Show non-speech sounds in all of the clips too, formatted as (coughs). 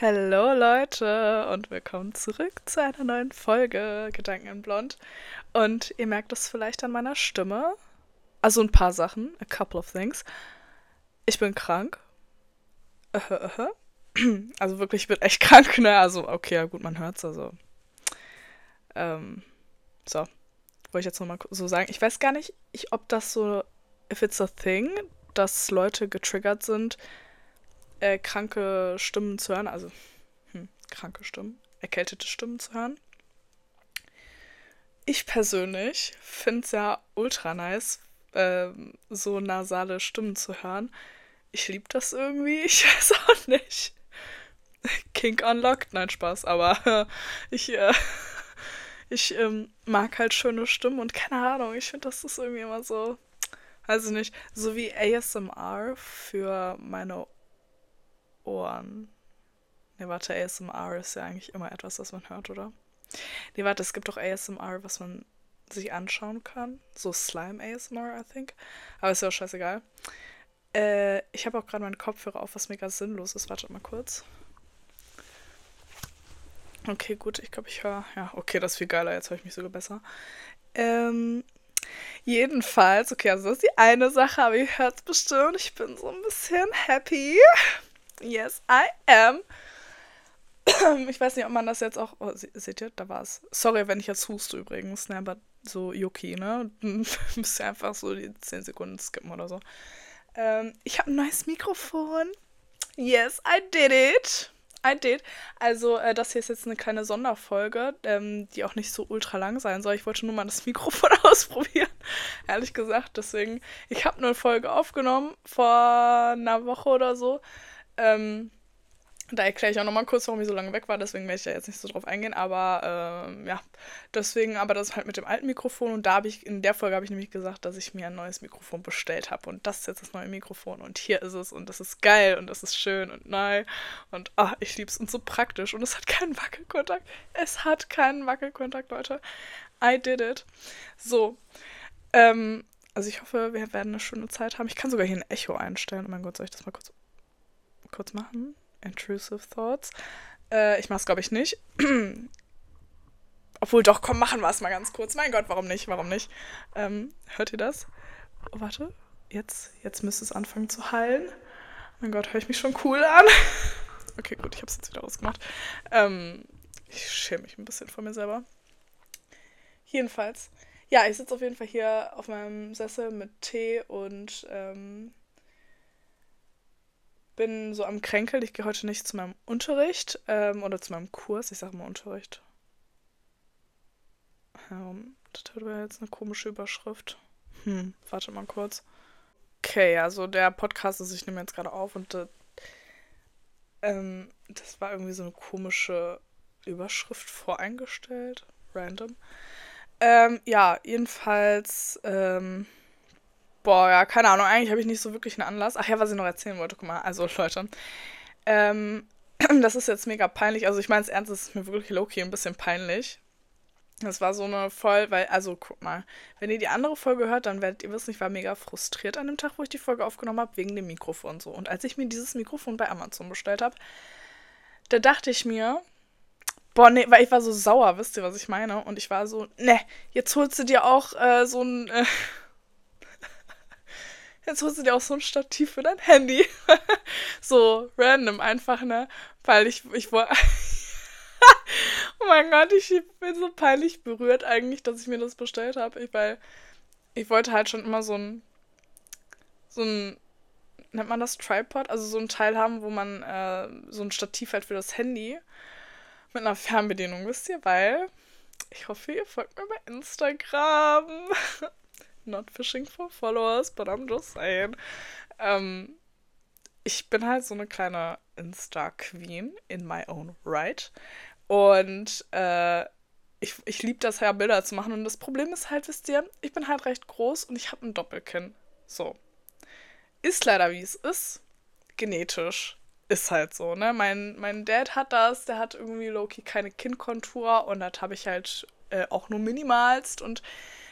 Hallo Leute und willkommen zurück zu einer neuen Folge Gedanken in Blond. Und ihr merkt es vielleicht an meiner Stimme. Also ein paar Sachen, a couple of things. Ich bin krank. -huh, uh -huh. Also wirklich, ich bin echt (laughs) krank, ne? Also, okay, ja gut, man hört's, also. Ähm, so. Wollte ich jetzt nochmal so sagen. Ich weiß gar nicht, ich, ob das so, if it's a thing, dass Leute getriggert sind, äh, kranke Stimmen zu hören, also hm, kranke Stimmen, erkältete Stimmen zu hören. Ich persönlich finde es ja ultra nice, äh, so nasale Stimmen zu hören. Ich liebe das irgendwie, (laughs) ich weiß auch nicht. Kink unlocked, nein, Spaß, aber äh, (laughs) ich, äh, (laughs) ich ähm, mag halt schöne Stimmen und keine Ahnung, ich finde, das ist irgendwie immer so, weiß ich nicht, so wie ASMR für meine Ohren. Ne, warte, ASMR ist ja eigentlich immer etwas, was man hört, oder? Ne, warte, es gibt doch ASMR, was man sich anschauen kann. So Slime ASMR, I think. Aber ist ja auch scheißegal. Äh, ich habe auch gerade meinen Kopfhörer auf, was mega sinnlos ist. Wartet mal kurz. Okay, gut, ich glaube, ich höre. Ja, okay, das ist viel geiler. Jetzt höre ich mich sogar besser. Ähm, jedenfalls, okay, also das ist die eine Sache, aber ihr hört es bestimmt. Ich bin so ein bisschen happy. Yes, I am. (clears throat) Ich weiß nicht, ob man das jetzt auch. Oh, seht ihr, da war es. Sorry, wenn ich jetzt huste übrigens, ne, aber so Yuki, ne? (laughs) Müsst ihr einfach so die 10 Sekunden skippen oder so. Ähm, ich habe ein neues Mikrofon. Yes, I did it. I did. Also, äh, das hier ist jetzt eine kleine Sonderfolge, ähm, die auch nicht so ultra lang sein soll. Ich wollte nur mal das (laughs) Mikrofon (laughs) ausprobieren, ehrlich gesagt. Deswegen, ich habe eine Folge aufgenommen vor einer Woche oder so. Ähm, da erkläre ich auch nochmal kurz, warum ich so lange weg war, deswegen werde ich da jetzt nicht so drauf eingehen, aber ähm, ja, deswegen, aber das halt mit dem alten Mikrofon und da habe ich, in der Folge habe ich nämlich gesagt, dass ich mir ein neues Mikrofon bestellt habe und das ist jetzt das neue Mikrofon und hier ist es und das ist geil und das ist schön und neu und ah, ich liebe es und so praktisch und es hat keinen Wackelkontakt. Es hat keinen Wackelkontakt, Leute. I did it. So, ähm, also ich hoffe, wir werden eine schöne Zeit haben. Ich kann sogar hier ein Echo einstellen. Oh mein Gott, soll ich das mal kurz kurz machen. Intrusive Thoughts. Äh, ich mach's, glaube ich, nicht. (clears throat) Obwohl, doch, komm, machen wir es mal ganz kurz. Mein Gott, warum nicht? Warum nicht? Ähm, hört ihr das? Oh, warte. Jetzt, jetzt müsste es anfangen zu heilen. Mein Gott, höre ich mich schon cool an? (laughs) okay, gut, ich habe es jetzt wieder ausgemacht. Ähm, ich schäme mich ein bisschen vor mir selber. Jedenfalls. Ja, ich sitze auf jeden Fall hier auf meinem Sessel mit Tee und ähm, bin so am Kränkel. Ich gehe heute nicht zu meinem Unterricht ähm, oder zu meinem Kurs. Ich sage mal Unterricht. Ähm, das wäre jetzt eine komische Überschrift. Hm, warte mal kurz. Okay, also der Podcast ist, ich nehme jetzt gerade auf und äh, das war irgendwie so eine komische Überschrift voreingestellt. Random. Ähm, ja, jedenfalls, ähm, Boah, ja, keine Ahnung. Eigentlich habe ich nicht so wirklich einen Anlass. Ach ja, was ich noch erzählen wollte, guck mal. Also, Leute. Ähm, (clears throat) das ist jetzt mega peinlich. Also, ich meine es ernst, es ist mir wirklich low-key ein bisschen peinlich. Das war so eine voll, weil, also guck mal, wenn ihr die andere Folge hört, dann werdet ihr wissen, ich war mega frustriert an dem Tag, wo ich die Folge aufgenommen habe, wegen dem Mikrofon so. Und als ich mir dieses Mikrofon bei Amazon bestellt habe, da dachte ich mir, boah, nee, weil ich war so sauer, wisst ihr, was ich meine? Und ich war so, ne, jetzt holst du dir auch äh, so ein, äh, jetzt holst du dir auch so ein Stativ für dein Handy. (laughs) so random einfach, ne? Weil ich, ich wollte. (laughs) oh mein Gott, ich bin so peinlich berührt eigentlich, dass ich mir das bestellt habe. weil ich wollte halt schon immer so ein. So ein. Nennt man das Tripod? Also so ein Teil haben, wo man äh, so ein Stativ halt für das Handy mit einer Fernbedienung, wisst ihr? Weil ich hoffe, ihr folgt mir bei Instagram. (laughs) not fishing for followers, but I'm just saying. Ähm, ich bin halt so eine kleine Insta-Queen in my own right. Und äh, ich, ich liebe das ja, Bilder zu machen. Und das Problem ist halt, wisst ihr, ich bin halt recht groß und ich habe ein Doppelkinn. So. Ist leider wie es ist. Genetisch. Ist halt so, ne? Mein, mein Dad hat das, der hat irgendwie Loki keine Kinnkontur und das habe ich halt äh, auch nur minimalst. Und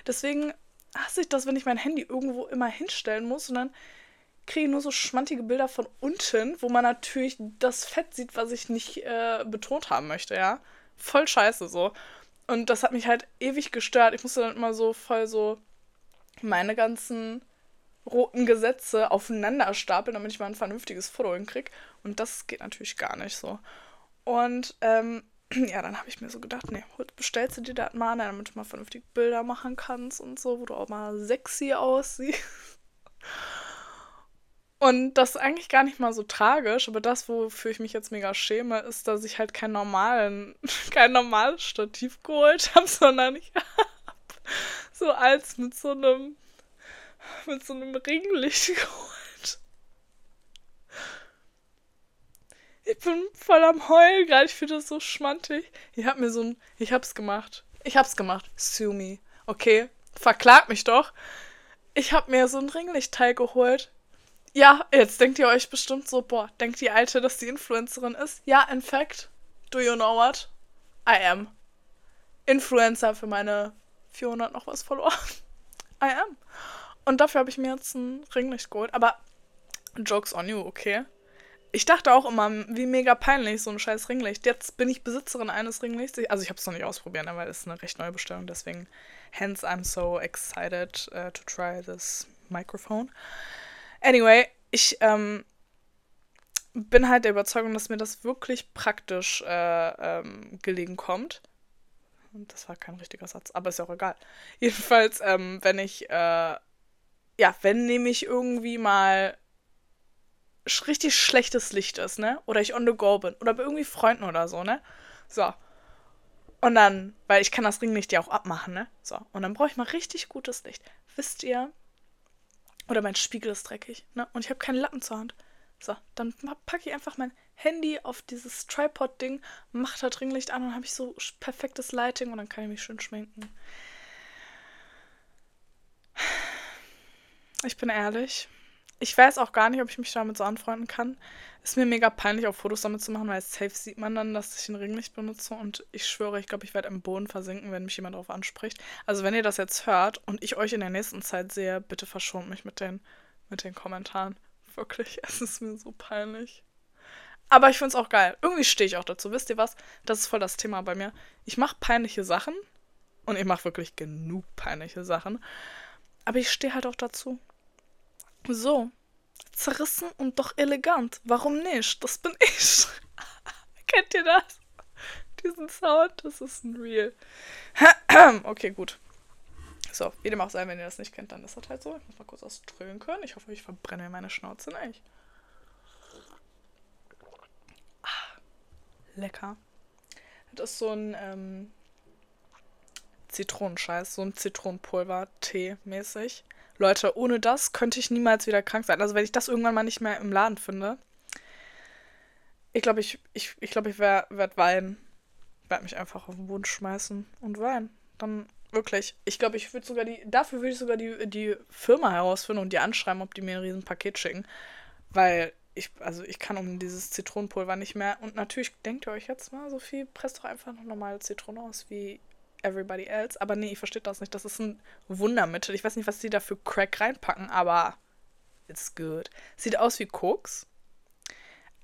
deswegen hasse ich das, wenn ich mein Handy irgendwo immer hinstellen muss und dann kriege ich nur so schmantige Bilder von unten, wo man natürlich das Fett sieht, was ich nicht äh, betont haben möchte, ja. Voll scheiße so. Und das hat mich halt ewig gestört. Ich musste dann immer so voll so meine ganzen roten Gesetze aufeinander stapeln, damit ich mal ein vernünftiges Foto hinkriege. Und das geht natürlich gar nicht so. Und ähm, ja, dann habe ich mir so gedacht, nee, bestellst du dir das mal, damit du mal vernünftig Bilder machen kannst und so, wo du auch mal sexy aussiehst. Und das ist eigentlich gar nicht mal so tragisch, aber das, wofür ich mich jetzt mega schäme, ist, dass ich halt kein normalen, (laughs) kein normales Stativ geholt habe, (laughs) sondern ich habe so als mit so einem, mit so einem Ringlicht (laughs) geholt. Ich bin voll am Heulen gerade, ich finde das so schmantig. Ich hab mir so ein, ich hab's gemacht. Ich hab's gemacht. Sue me. Okay, verklag mich doch. Ich hab mir so ein Ringlichtteil geholt ja, jetzt denkt ihr euch bestimmt so, boah, denkt die Alte, dass die Influencerin ist? Ja, in fact, do you know what? I am. Influencer für meine 400 noch was Follower. (laughs) I am. Und dafür habe ich mir jetzt ein Ringlicht geholt. Aber Jokes on you, okay? Ich dachte auch immer, wie mega peinlich so ein scheiß Ringlicht. Jetzt bin ich Besitzerin eines Ringlichts. Also ich habe es noch nicht ausprobiert, weil es ist eine recht neue Bestellung. Deswegen, hence I'm so excited uh, to try this microphone. Anyway, ich ähm, bin halt der Überzeugung, dass mir das wirklich praktisch äh, ähm, gelegen kommt. Und das war kein richtiger Satz, aber ist ja auch egal. (laughs) Jedenfalls, ähm, wenn ich, äh, ja, wenn nämlich irgendwie mal richtig schlechtes Licht ist, ne? Oder ich on the go bin. Oder bei irgendwie Freunden oder so, ne? So. Und dann, weil ich kann das Ringlicht ja auch abmachen, ne? So. Und dann brauche ich mal richtig gutes Licht. Wisst ihr, oder mein Spiegel ist dreckig, ne? Und ich habe keinen Lappen zur Hand. So, dann packe ich einfach mein Handy auf dieses Tripod-Ding, mache da Ringlicht an und habe ich so perfektes Lighting und dann kann ich mich schön schminken. Ich bin ehrlich. Ich weiß auch gar nicht, ob ich mich damit so anfreunden kann. Ist mir mega peinlich, auch Fotos damit zu machen, weil safe sieht man dann, dass ich ein Ringlicht benutze. Und ich schwöre, ich glaube, ich werde im Boden versinken, wenn mich jemand darauf anspricht. Also wenn ihr das jetzt hört und ich euch in der nächsten Zeit sehe, bitte verschont mich mit den, mit den Kommentaren. Wirklich, (laughs) es ist mir so peinlich. Aber ich finde es auch geil. Irgendwie stehe ich auch dazu. Wisst ihr was? Das ist voll das Thema bei mir. Ich mache peinliche Sachen. Und ich mache wirklich genug peinliche Sachen. Aber ich stehe halt auch dazu. So. Zerrissen und doch elegant. Warum nicht? Das bin ich. (laughs) Kennt ihr das? Diesen Sound? Das ist ein Real. (clears throat) okay, gut. So, wie dem auch sei, wenn ihr das nicht kennt, dann ist das halt so. Ich muss mal kurz was trölen können. Ich hoffe, ich verbrenne meine Schnauze nicht. Ah, lecker. Das ist so ein ähm, Zitronenscheiß, so ein Zitronenpulver-Tee mäßig. Leute, ohne das könnte ich niemals wieder krank sein. Also wenn ich das irgendwann mal nicht mehr im Laden finde. Ich glaube, ich, ich, ich, glaub, ich werde weinen. Ich werde mich einfach auf den Boden schmeißen und weinen. Dann wirklich. Ich glaube, ich würde sogar die. Dafür würde ich sogar die, die Firma herausfinden und die anschreiben, ob die mir ein Riesenpaket schicken. Weil ich, also ich kann um dieses Zitronenpulver nicht mehr. Und natürlich denkt ihr euch jetzt mal, Sophie, presst doch einfach noch normale Zitrone aus, wie everybody else. Aber nee, ich verstehe das nicht. Das ist ein Wundermittel. Ich weiß nicht, was sie da für Crack reinpacken, aber it's good. Sieht aus wie Koks,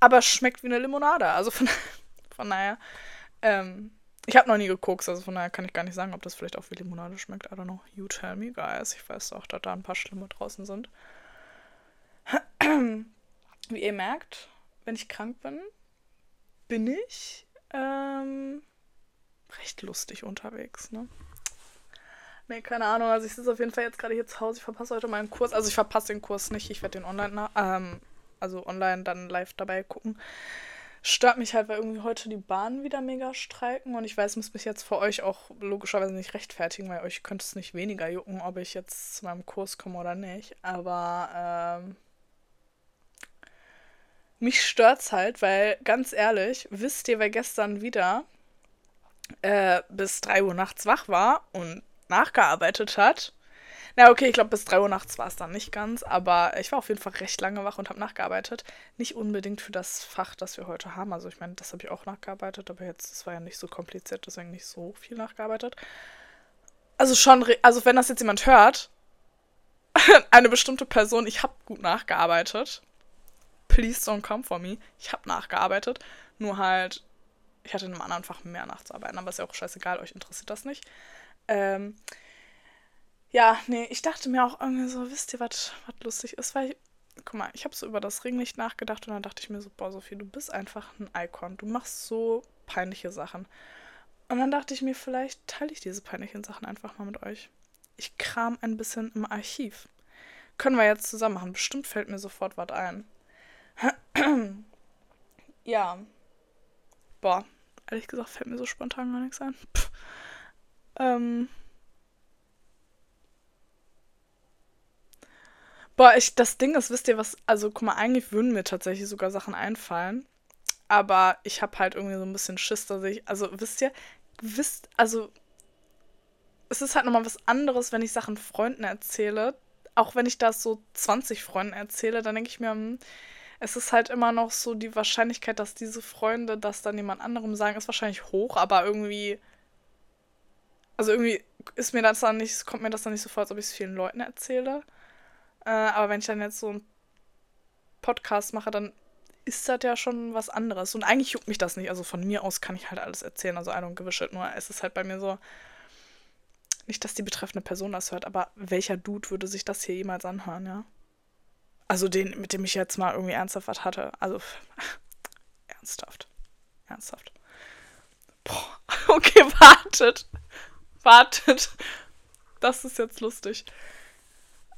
aber schmeckt wie eine Limonade. Also von, (laughs) von daher, ähm, ich habe noch nie gekokst, also von daher kann ich gar nicht sagen, ob das vielleicht auch wie Limonade schmeckt. I don't know. You tell me, guys. Ich weiß auch, dass da ein paar Schlimme draußen sind. (clears throat) Wie ihr merkt, wenn ich krank bin, bin ich ähm, recht lustig unterwegs, ne? Nee, keine Ahnung. Also ich sitze auf jeden Fall jetzt gerade hier zu Hause. Ich verpasse heute meinen Kurs. Also ich verpasse den Kurs nicht. Ich werde den online, ähm, also online dann live dabei gucken. Stört mich halt, weil irgendwie heute die Bahnen wieder mega streiken. Und ich weiß, muss mich jetzt für euch auch logischerweise nicht rechtfertigen, weil euch könnte es nicht weniger jucken, ob ich jetzt zu meinem Kurs komme oder nicht. Aber ähm, mich stört's halt, weil ganz ehrlich, wisst ihr, wer gestern wieder äh, bis 3 Uhr nachts wach war und nachgearbeitet hat. Na, okay, ich glaube, bis 3 Uhr nachts war es dann nicht ganz, aber ich war auf jeden Fall recht lange wach und habe nachgearbeitet. Nicht unbedingt für das Fach, das wir heute haben. Also, ich meine, das habe ich auch nachgearbeitet, aber jetzt, das war ja nicht so kompliziert, deswegen nicht so viel nachgearbeitet. Also, schon, also, wenn das jetzt jemand hört, (laughs) eine bestimmte Person, ich habe gut nachgearbeitet. Please don't come for me. Ich habe nachgearbeitet. Nur halt, ich hatte in einem anderen Fach mehr nachzuarbeiten, aber ist ja auch scheißegal, euch interessiert das nicht. Ähm, ja, nee, ich dachte mir auch irgendwie so, wisst ihr, was lustig ist, weil ich, guck mal, ich habe so über das Ringlicht nachgedacht und dann dachte ich mir so, boah, Sophie, du bist einfach ein Icon. Du machst so peinliche Sachen. Und dann dachte ich mir, vielleicht teile ich diese peinlichen Sachen einfach mal mit euch. Ich kram ein bisschen im Archiv. Können wir jetzt zusammen machen. Bestimmt fällt mir sofort was ein. (clears throat) ja. Boah, ehrlich gesagt fällt mir so spontan gar nichts ein. Pff. Ähm. Boah, ich, das Ding ist, wisst ihr was, also guck mal, eigentlich würden mir tatsächlich sogar Sachen einfallen. Aber ich habe halt irgendwie so ein bisschen Schiss, dass ich, also wisst ihr, wisst, also es ist halt nochmal was anderes, wenn ich Sachen Freunden erzähle. Auch wenn ich das so 20 Freunden erzähle, dann denke ich mir, hm, es ist halt immer noch so die Wahrscheinlichkeit, dass diese Freunde das dann jemand anderem sagen, ist wahrscheinlich hoch, aber irgendwie. Also irgendwie ist mir das dann nicht, kommt mir das dann nicht so vor, als ob ich es vielen Leuten erzähle. Äh, aber wenn ich dann jetzt so einen Podcast mache, dann ist das ja schon was anderes. Und eigentlich juckt mich das nicht. Also von mir aus kann ich halt alles erzählen. Also I don't give a shit. Nur es ist halt bei mir so, nicht, dass die betreffende Person das hört, aber welcher Dude würde sich das hier jemals anhören, ja? Also den, mit dem ich jetzt mal irgendwie ernsthaft was hatte. Also, (laughs) ernsthaft. Ernsthaft. Boah, (laughs) okay, wartet. Wartet. Das ist jetzt lustig.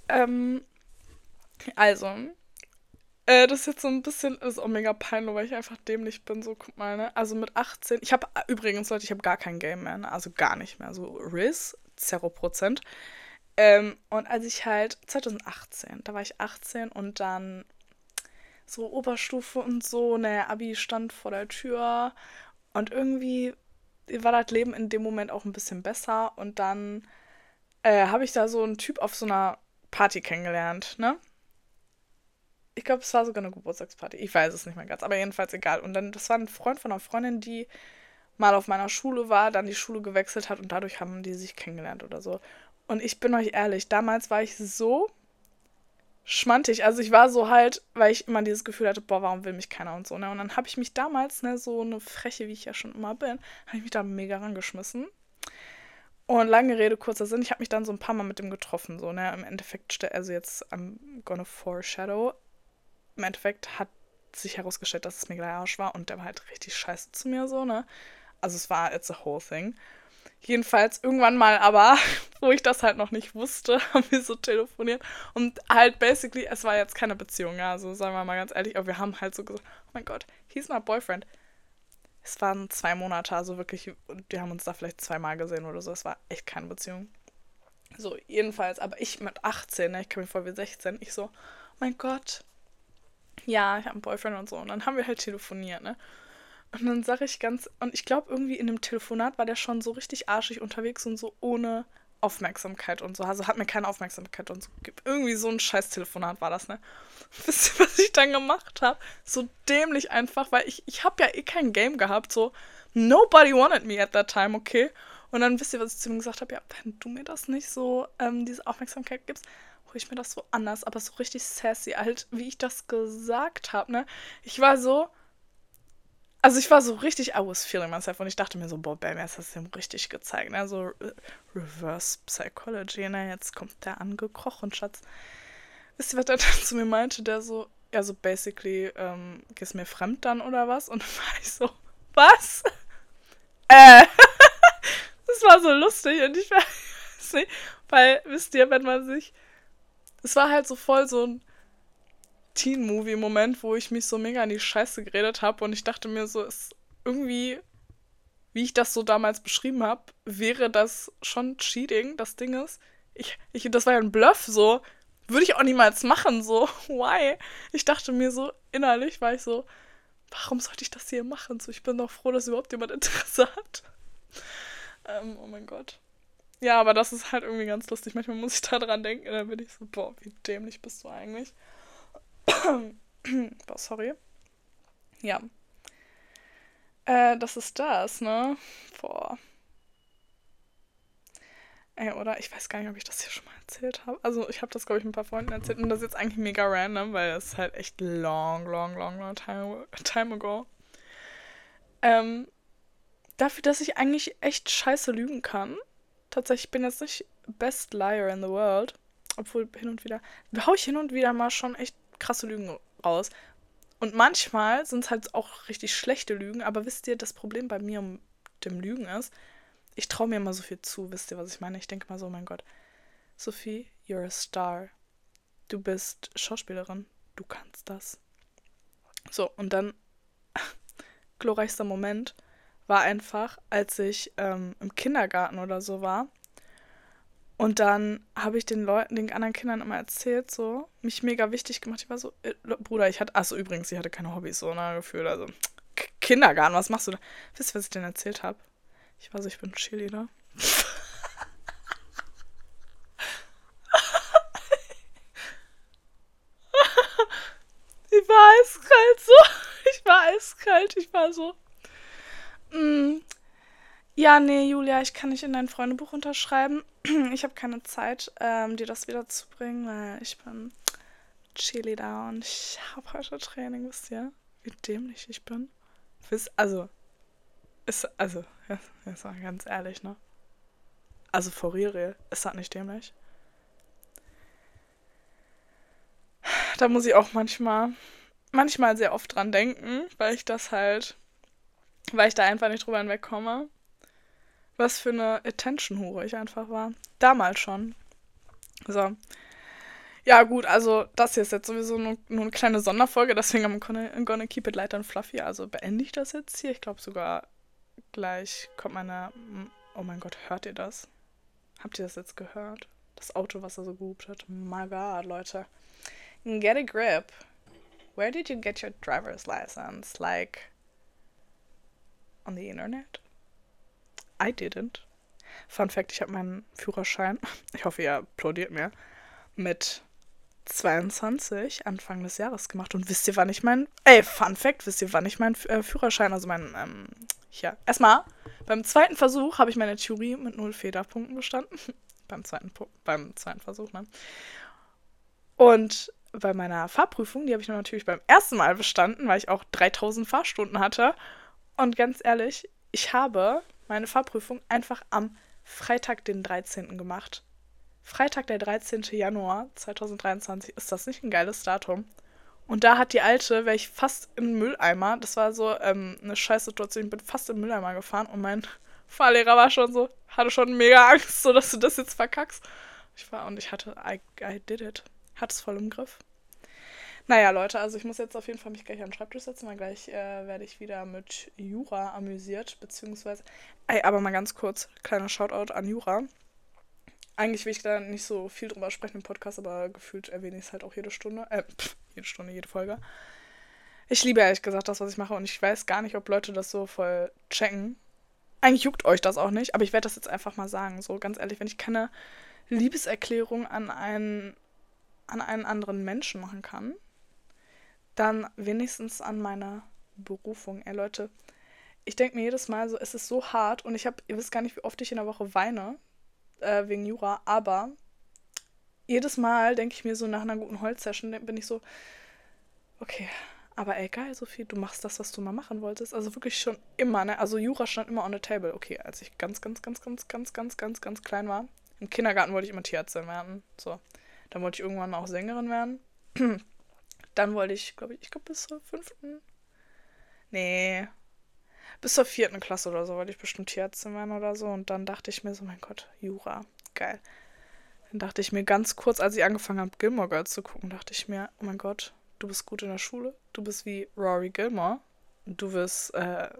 Ähm, also, äh, das ist jetzt so ein bisschen, ist auch mega peinlich, weil ich einfach dämlich bin. So, guck mal, ne? Also mit 18, ich habe übrigens, Leute, ich habe gar kein Game mehr, ne? Also gar nicht mehr. So Riz, 0%. Ähm, und als ich halt 2018, da war ich 18 und dann so Oberstufe und so, ne, Abi stand vor der Tür und irgendwie war das Leben in dem Moment auch ein bisschen besser und dann äh, habe ich da so einen Typ auf so einer Party kennengelernt, ne? Ich glaube, es war sogar eine Geburtstagsparty. Ich weiß es nicht mehr ganz, aber jedenfalls egal. Und dann, das war ein Freund von einer Freundin, die mal auf meiner Schule war, dann die Schule gewechselt hat und dadurch haben die sich kennengelernt oder so. Und ich bin euch ehrlich, damals war ich so schmantig. Also ich war so halt, weil ich immer dieses Gefühl hatte, boah, warum will mich keiner und so, ne? Und dann habe ich mich damals, ne, so eine Freche, wie ich ja schon immer bin, habe ich mich da mega rangeschmissen. Und lange Rede, kurzer Sinn, ich habe mich dann so ein paar Mal mit dem getroffen, so, ne? Im Endeffekt, also jetzt, I'm gonna foreshadow. Im Endeffekt hat sich herausgestellt, dass es mir gleich Arsch war und der war halt richtig scheiße zu mir, so, ne? Also es war it's a whole thing. Jedenfalls irgendwann mal aber, (laughs) wo ich das halt noch nicht wusste, (laughs) haben wir so telefoniert. Und halt basically, es war jetzt keine Beziehung, ja, also sagen wir mal ganz ehrlich, aber wir haben halt so gesagt, oh mein Gott, he's my boyfriend. Es waren zwei Monate, also wirklich, wir haben uns da vielleicht zweimal gesehen oder so. Es war echt keine Beziehung. So, jedenfalls, aber ich mit 18, ne, ich kam mir vor wie 16, ich so, oh mein Gott, ja, ich habe einen Boyfriend und so. Und dann haben wir halt telefoniert, ne? Und dann sage ich ganz, und ich glaube irgendwie in dem Telefonat war der schon so richtig arschig unterwegs und so ohne Aufmerksamkeit und so. Also hat mir keine Aufmerksamkeit und so. Irgendwie so ein scheiß Telefonat war das, ne? (laughs) Wisst ihr, was ich dann gemacht habe? So dämlich einfach, weil ich, ich habe ja eh kein Game gehabt, so nobody wanted me at that time, okay? Und dann wisst ihr, was ich zu ihm gesagt habe? Ja, wenn du mir das nicht so, ähm, diese Aufmerksamkeit gibst, hole ich mir das so anders, aber so richtig sassy, halt, wie ich das gesagt habe, ne? Ich war so, also ich war so richtig, I was feeling myself und ich dachte mir so, boah, Bam, jetzt hast du ihm richtig gezeigt, ne? So äh, Reverse Psychology, ne? Jetzt kommt der angekrochen, Schatz. Wisst ihr, was der dann (laughs) zu mir meinte? Der so, ja, so basically, ähm, gehst mir fremd dann oder was? Und dann (laughs) war ich so, was? äh, (laughs) das war so lustig und ich weiß nicht, weil, wisst ihr, wenn man sich, es war halt so voll so ein Teen-Movie-Moment, wo ich mich so mega in die Scheiße geredet habe und ich dachte mir so, ist irgendwie, wie ich das so damals beschrieben habe, wäre das schon Cheating. Das Ding ist, ich, ich, das war ja ein Bluff, so. Würde ich auch niemals machen, so. (laughs) Why? Ich dachte mir so, innerlich war ich so, warum sollte ich das hier machen? So, ich bin doch froh, dass überhaupt jemand Interesse hat. Ähm, oh mein Gott. Ja, aber das ist halt irgendwie ganz lustig. Manchmal muss ich da dran denken, dann bin ich so, boah, wie dämlich bist du eigentlich? (coughs) Boah, sorry. Ja. Äh, das ist das, ne? Boah. Ey, oder? Ich weiß gar nicht, ob ich das hier schon mal erzählt habe. Also, ich habe das, glaube ich, ein paar Freunden erzählt. Und das ist jetzt eigentlich mega random, weil das ist halt echt long, long, long, long time, time ago. Ähm, dafür, dass ich eigentlich echt scheiße lügen kann. Tatsächlich bin ich jetzt nicht best liar in the world. Obwohl hin und wieder, hau ich hin und wieder mal schon echt krasse Lügen raus. Und manchmal sind es halt auch richtig schlechte Lügen, aber wisst ihr, das Problem bei mir mit dem Lügen ist, ich traue mir immer so viel zu, wisst ihr, was ich meine? Ich denke mal so, oh mein Gott, Sophie, you're a star. Du bist Schauspielerin, du kannst das. So, und dann, (laughs) glorreichster Moment war einfach, als ich ähm, im Kindergarten oder so war und dann habe ich den Leuten, den anderen Kindern immer erzählt, so, mich mega wichtig gemacht. Ich war so, äh, Bruder, ich hatte, achso, übrigens, ich hatte keine Hobbys, so, ne, gefühlt, also, K Kindergarten, was machst du da? Wisst ihr, was ich denn erzählt habe? Ich war so, ich bin Cheerleader. (laughs) ich war eiskalt so. (laughs) Ich war eiskalt, ich war so. Mm, ja, nee, Julia, ich kann nicht in dein Freundebuch unterschreiben. (clears throat) Ich habe keine Zeit, ähm, dir das wiederzubringen, weil ich bin Cheerleader und ich habe heute Training, wisst ihr, wie dämlich ich bin. Also, ist, also, ist mal ganz ehrlich, ne? Also, for real, ist das nicht dämlich? Da muss ich auch manchmal, manchmal sehr oft dran denken, weil ich das halt, weil ich da einfach nicht drüber hinwegkomme was für eine Attention-Hure ich einfach war. Damals schon. So. Ja, gut, also das hier ist jetzt sowieso nur, nur eine kleine Sonderfolge, deswegen am gonna, gonna keep it light and fluffy. Also beende ich das jetzt hier. Ich glaube sogar gleich kommt meine. Oh mein Gott, hört ihr das? Habt ihr das jetzt gehört? Das Auto, was er so gehupt hat. My God, Leute. Get a grip. Where did you get your driver's license? Like on the internet? I didn't. Fun Fact, ich habe meinen Führerschein, (laughs) ich hoffe, ihr applaudiert mir, mit 22 Anfang des Jahres gemacht. Und wisst ihr, wann ich mein, ey, Fun Fact, wisst ihr, wann ich meinen äh, Führerschein, also meinen, ähm, hier, erstmal, beim zweiten Versuch habe ich meine Theorie mit null Federpunkten bestanden. (laughs) beim, zweiten, beim zweiten Versuch, ne? Und bei meiner Fahrprüfung, die habe ich natürlich beim ersten Mal bestanden, weil ich auch 3000 Fahrstunden hatte. Und ganz ehrlich, ich habe meine Fahrprüfung einfach am Freitag, den 13. gemacht. Freitag, der 13. Januar 2023. Ist das nicht ein geiles Datum? Und da hat die Alte, wäre ich fast im Mülleimer, das war so ähm, eine scheiß Situation, ich bin fast im Mülleimer gefahren und mein (laughs) Fahrlehrer war schon so, hatte schon mega Angst, so dass du das jetzt verkackst. Ich war und ich hatte, I, I did it. Hat es voll im Griff. Naja, Leute, also ich muss jetzt auf jeden Fall mich gleich an den Schreibtisch setzen, weil gleich äh, werde ich wieder mit Jura amüsiert, beziehungsweise, ey, aber mal ganz kurz, kleiner Shoutout an Jura. Eigentlich will ich da nicht so viel drüber sprechen im Podcast, aber gefühlt erwähne ich es halt auch jede Stunde, äh, pff, jede Stunde, jede Folge. Ich liebe ehrlich gesagt das, was ich mache und ich weiß gar nicht, ob Leute das so voll checken. Eigentlich juckt euch das auch nicht, aber ich werde das jetzt einfach mal sagen, so ganz ehrlich, wenn ich keine Liebeserklärung an einen, an einen anderen Menschen machen kann, dann wenigstens an meiner Berufung. Ey Leute, ich denke mir jedes Mal so, es ist so hart und ich habe, ihr wisst gar nicht, wie oft ich in der Woche weine äh, wegen Jura, aber jedes Mal denke ich mir so nach einer guten Holzsession, bin ich so, okay, aber ey, geil, Sophie, du machst das, was du mal machen wolltest. Also wirklich schon immer, ne? Also Jura stand immer on the table. Okay, als ich ganz, ganz, ganz, ganz, ganz, ganz, ganz, ganz klein war. Im Kindergarten wollte ich immer Tierärztin werden. So. Dann wollte ich irgendwann auch Sängerin werden. (clears throat) Dann wollte ich, glaube ich, ich glaube bis zur fünften. Nee. Bis zur vierten Klasse oder so wollte ich bestimmt Tierärztin werden oder so. Und dann dachte ich mir so, mein Gott, Jura, geil. Dann dachte ich mir ganz kurz, als ich angefangen habe, Gilmore Girls zu gucken, dachte ich mir, oh mein Gott, du bist gut in der Schule. Du bist wie Rory Gilmore. Du wirst äh,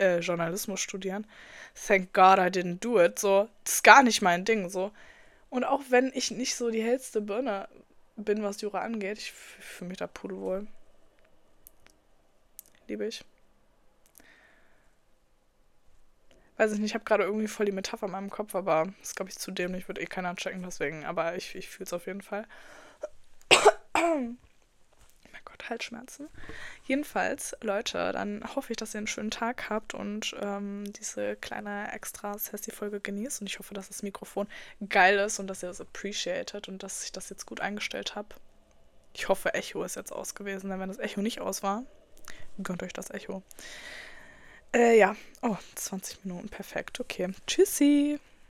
äh, Journalismus studieren. Thank God I didn't do it. So, das ist gar nicht mein Ding. So. Und auch wenn ich nicht so die hellste Birne bin, was Jura angeht. Ich fühle mich da pudelwohl. Liebe ich. Weiß ich nicht, ich habe gerade irgendwie voll die Metapher in meinem Kopf, aber das glaube ich, zu dämlich, würde eh keiner checken, deswegen. Aber ich, ich fühle es auf jeden Fall. (coughs) mein Gott, Halsschmerzen. Jedenfalls, Leute, dann hoffe ich, dass ihr einen schönen Tag habt und ähm, diese kleine extra sassy Folge genießt. Und ich hoffe, dass das Mikrofon geil ist und dass ihr das appreciated und dass ich das jetzt gut eingestellt habe. Ich hoffe, Echo ist jetzt aus gewesen, denn wenn das Echo nicht aus war, gönnt euch das Echo. Äh, ja. Oh, 20 Minuten, perfekt. Okay. Tschüssi.